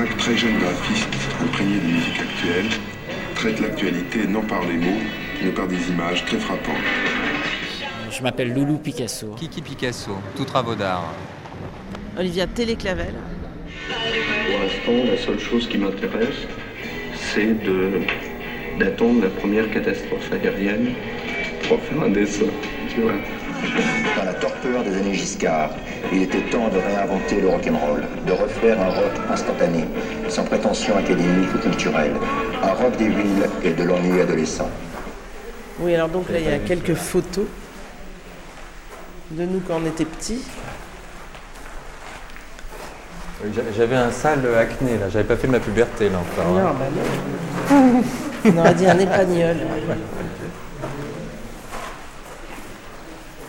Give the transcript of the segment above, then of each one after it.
cinq très jeunes graphistes imprégnés de musique actuelle traitent l'actualité non par les mots, mais par des images très frappantes. Je m'appelle Loulou Picasso. Kiki Picasso, tout travaux d'art. Olivia Téléclavel. Pour l'instant, la seule chose qui m'intéresse, c'est de d'attendre la première catastrophe aérienne pour faire un dessin. Tu vois. Dans la torpeur des années Giscard, il était temps de réinventer le rock'n'roll, de refaire un rock instantané, sans prétention académique ou culturelle. Un rock des villes et de l'ennui adolescent. Oui, alors donc là, il y a quelques photos de nous quand on était petits. J'avais un sale acné là, j'avais pas fait ma puberté là encore. Non, hein. bah non. On aurait dit un épagnol.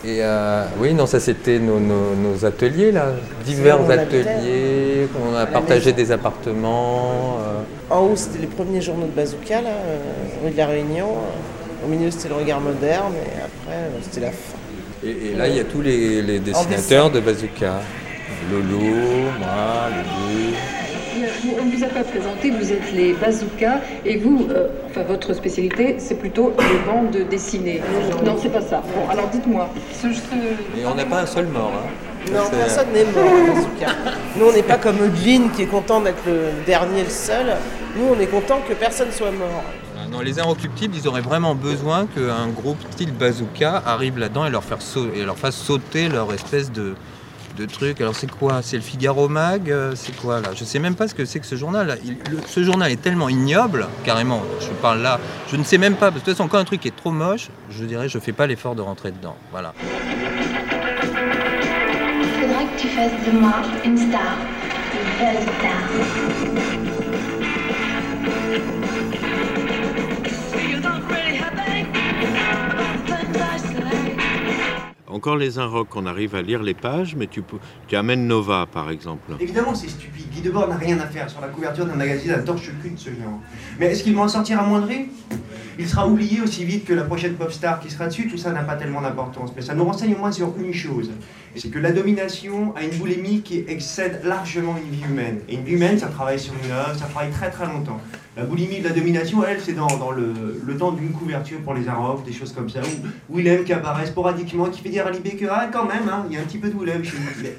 Et euh, oui, non, ça c'était nos, nos- nos ateliers là, divers on ateliers, on a partagé des appartements. euh, En haut, c'était les premiers journaux de Bazooka, là, euh, rue de la Réunion. Au milieu, c'était le regard moderne, et après, c'était la fin. et, et là, il y a tous les, les dessinateurs de Bazooka. Lolo, moi, Lulu. On ne vous a pas présenté, vous êtes les bazookas et vous, euh, enfin votre spécialité, c'est plutôt les bandes dessinées. Non, c'est pas ça. Bon, alors dites-moi. ce- ce- Et on n'a pas un seul mort. hein. Non, personne n'est mort, en Bazooka. Nous, on n'est pas comme Eugene qui est content d'être le dernier, le seul. Nous, on est content que personne soit mort. Non, les Inrecuptibles, ils auraient vraiment besoin qu'un groupe style Bazooka arrive là-dedans et leur, faire sau- et leur fasse sauter leur espèce de, de. Alors c'est quoi? C'est le Figaro Mag? Euh, C'est quoi là? Je sais même pas ce que c'est que ce journal. là. Il- le- ce journal est tellement ignoble, carrément, je parle là, je ne sais même pas, parce que de toute façon quand un truc est trop moche, je dirais je fais pas l'effort de rentrer dedans. Voilà. Une star. Une. Encore les Inrocks, on arrive à lire les pages, mais tu, tu amènes Nova, par exemple. Évidemment, c'est stupide. Guy Debord n'a rien à faire sur la couverture d'un magazine à torche-cul de ce genre. Mais est-ce qu'il va en sortir à moindrer Il sera oublié aussi vite que la prochaine pop star qui sera dessus. Tout ça n'a pas tellement d'importance. Mais ça nous renseigne au moins sur une chose. C'est que la domination a une boulimie qui excède largement une vie humaine. Et une vie humaine, ça travaille sur une œuvre, ça travaille très très longtemps. La boulimie de la domination, elle, c'est dans, le, temps d'une couverture pour les Arocs, des choses comme ça, où Willem qui apparaît sporadiquement, qui fait dire à Libé que, ah, quand même, hein, il y a un petit peu de Willem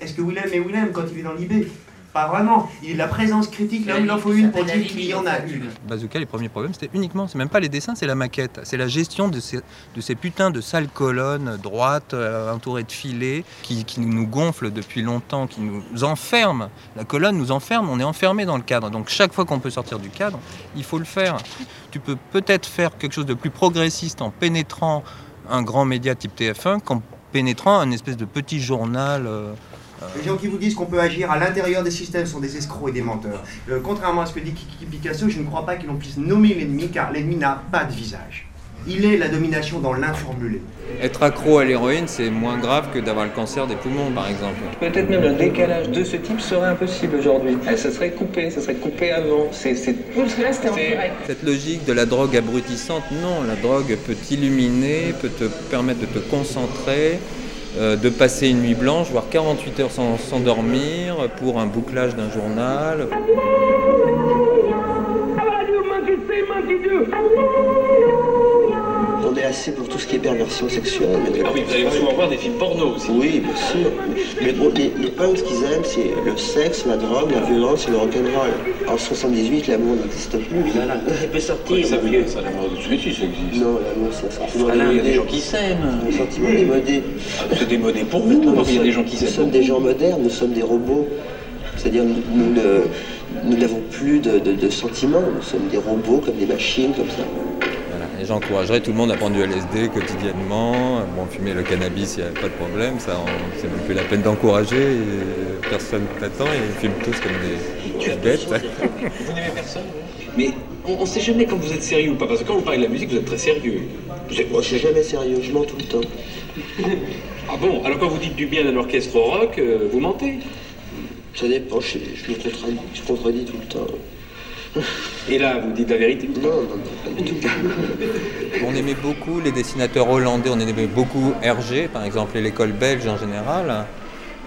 Est-ce que Willem est Willem quand il est dans Libé? Pas vraiment. Il la présence critique, là où il en faut une pour dire qu'il y en a une. Bazooka, les premiers problèmes, c'était uniquement, c'est même pas les dessins, c'est la maquette. C'est la gestion de ces, de ces putains de sales colonnes droites, euh, entourées de filets, qui, qui nous gonflent depuis longtemps, qui nous enferment. La colonne nous enferme, on est enfermé dans le cadre. Donc chaque fois qu'on peut sortir du cadre, il faut le faire. Tu peux peut-être faire quelque chose de plus progressiste en pénétrant un grand média type TF1 qu'en pénétrant un espèce de petit journal. euh, Les gens qui vous disent qu'on peut agir à l'intérieur des systèmes sont des escrocs et des menteurs. Euh, contrairement à ce que dit Kiki Picasso, je ne crois pas que l'on puisse nommer l'ennemi car l'ennemi n'a pas de visage. Il est la domination dans l'informulé. Être accro à l'héroïne, c'est moins grave que d'avoir le cancer des poumons, par exemple. Peut-être même un décalage de ce type serait impossible aujourd'hui. Eh, ça serait coupé, ça serait coupé avant. C'est, c'est... Parce que là, c'était en C'est- direct. Cette logique de la drogue abrutissante, non, la drogue peut t'illuminer, peut te permettre de te concentrer, euh, de passer une nuit blanche, voire 48 heures sans s'endormir pour un bouclage d'un journal. Sexuelle. Ah oui, vous allez souvent voir des films porno aussi. Oui, bien sûr. Mais bon, les, les punks, ce qu'ils aiment, c'est le sexe, la drogue, la violence et le rock'n'roll. En 78, l'amour n'existe plus. Voilà. Il peut sortir. Oui, ça, vous voyez, ça, l'amour de suicide, ça existe. Non, l'amour, c'est un sentiment Ah là, il y a des démodé. gens qui s'aiment. Un sentiment démodé. Ah, C'est démodé pour vous, Nous, parce qu'il y a sommes- des gens qui Nous s'aiment. sommes des gens modernes, nous sommes des robots. C'est-à-dire, nous, nous ne- nous n'avons plus de, de- de sentiments. Nous sommes des robots, comme des machines, comme ça. Et j'encouragerais tout le monde à prendre du LSD quotidiennement. Bon, fumer le cannabis, il n'y a pas de problème, ça, on- c'est même plus la peine d'encourager. et Personne t'attend et ils fument tous comme des, des bêtes. Vous n'aimez personne Mais on ne sait jamais quand vous êtes sérieux ou pas, parce que quand vous parlez de la musique, vous êtes très sérieux. Vous êtes- Moi, je suis jamais sérieux, je mens tout le temps. Ah bon Alors quand vous dites du bien d'un orchestre rock, euh, vous mentez? Ça dépend, je, je me contredis, je contredis tout le temps. Et là, vous dites la vérité Non, non, non, pas du tout. On aimait beaucoup les dessinateurs hollandais, on aimait beaucoup Hergé, par exemple, et l'école belge en général.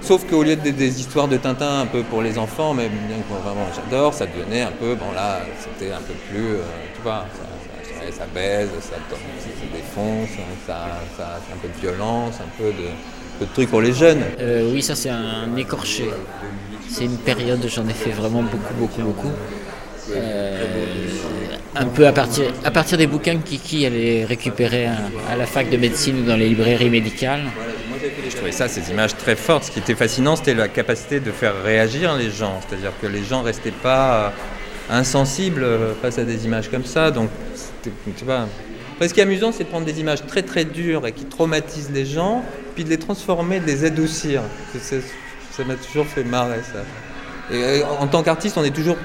Sauf qu'au lieu de des histoires de Tintin un peu pour les enfants, mais bien que vraiment j'adore, ça devenait un peu, bon là, c'était un peu plus, euh, tu vois, ça, ça, ça baise, ça, ça défonce, ça, ça, un peu de violence, un peu de, un peu de trucs pour les jeunes. Euh, oui, ça c'est un écorché. C'est une période, j'en ai fait vraiment beaucoup, beaucoup, beaucoup. Euh, un peu à partir, à partir des bouquins que Kiki allait récupérer à, la fac de médecine ou dans les librairies médicales. Je trouvais ça, ces images très fortes. Ce qui était fascinant, c'était la capacité de faire réagir les gens. C'est-à-dire que les gens restaient pas insensibles face à des images comme ça. Donc, tu vois. Ce qui est amusant, c'est de prendre des images très très dures et qui traumatisent les gens, puis de les transformer, de les adoucir. Ça m'a toujours fait marrer, ça. Et euh, en tant qu'artiste, on est toujours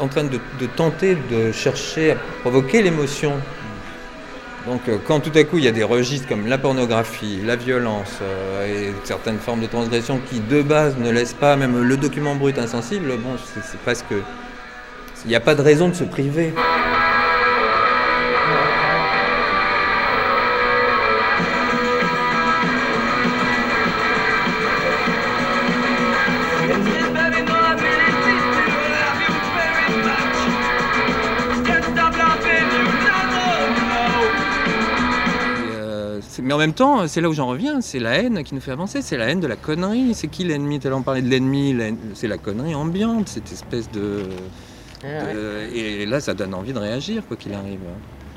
en train de, tenter de chercher à provoquer l'émotion. Donc euh, quand tout à coup il y a des registres comme la pornographie, la violence euh, et certaines formes de transgression qui de base ne laissent pas même le document brut insensible, bon c'est c'est presque... Il n'y a pas de raison de se priver. Mais en même temps, c'est là où j'en reviens, c'est la haine qui nous fait avancer, c'est la haine de la connerie. C'est qui l'ennemi? L'heure, on parlait de l'ennemi, c'est la connerie ambiante, cette espèce de... Ah de- Et là, ça donne envie de réagir, quoi qu'il arrive.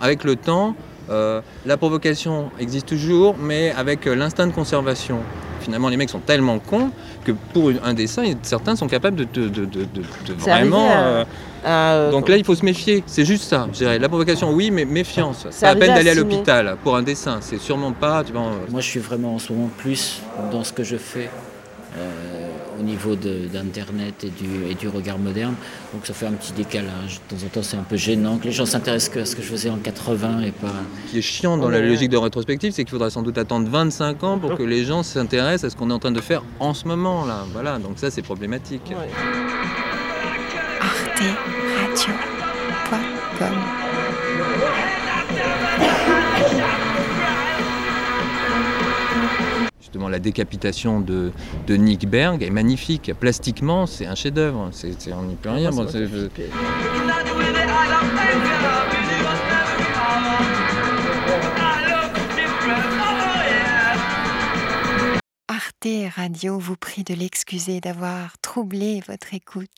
Avec le temps, euh, la provocation existe toujours, mais avec euh, l'instinct de conservation. Finalement, les mecs sont tellement cons que pour un dessin, certains sont capables de, de- de- de- de- de C'est arrivé vraiment... à- euh, à, euh, donc là, il faut se méfier. C'est juste ça. Je dirais. La provocation, oui, mais méfiance. C'est Pas à peine d'aller à l'hôpital pour un dessin. C'est sûrement pas. Tu vois, euh, Moi, je suis vraiment en ce moment plus dans ce que je fais euh, au niveau d'Internet et du, et du regard moderne. Donc ça fait un petit décalage. De temps en temps, c'est un peu gênant que les gens s'intéressent que à ce que je faisais en 80 et pas. Ce qui est chiant dans la logique de rétrospective, c'est qu'il faudra sans doute attendre 25 ans pour que les gens s'intéressent à ce qu'on est en train de faire en ce moment là. Voilà, donc ça c'est problématique. arteradio.com La décapitation de, de Nick Berg est magnifique. Plastiquement, c'est un chef-d'œuvre. On n'y peut rien. Ah, Bon. Arte Radio vous prie de l'excuser d'avoir troublé votre écoute.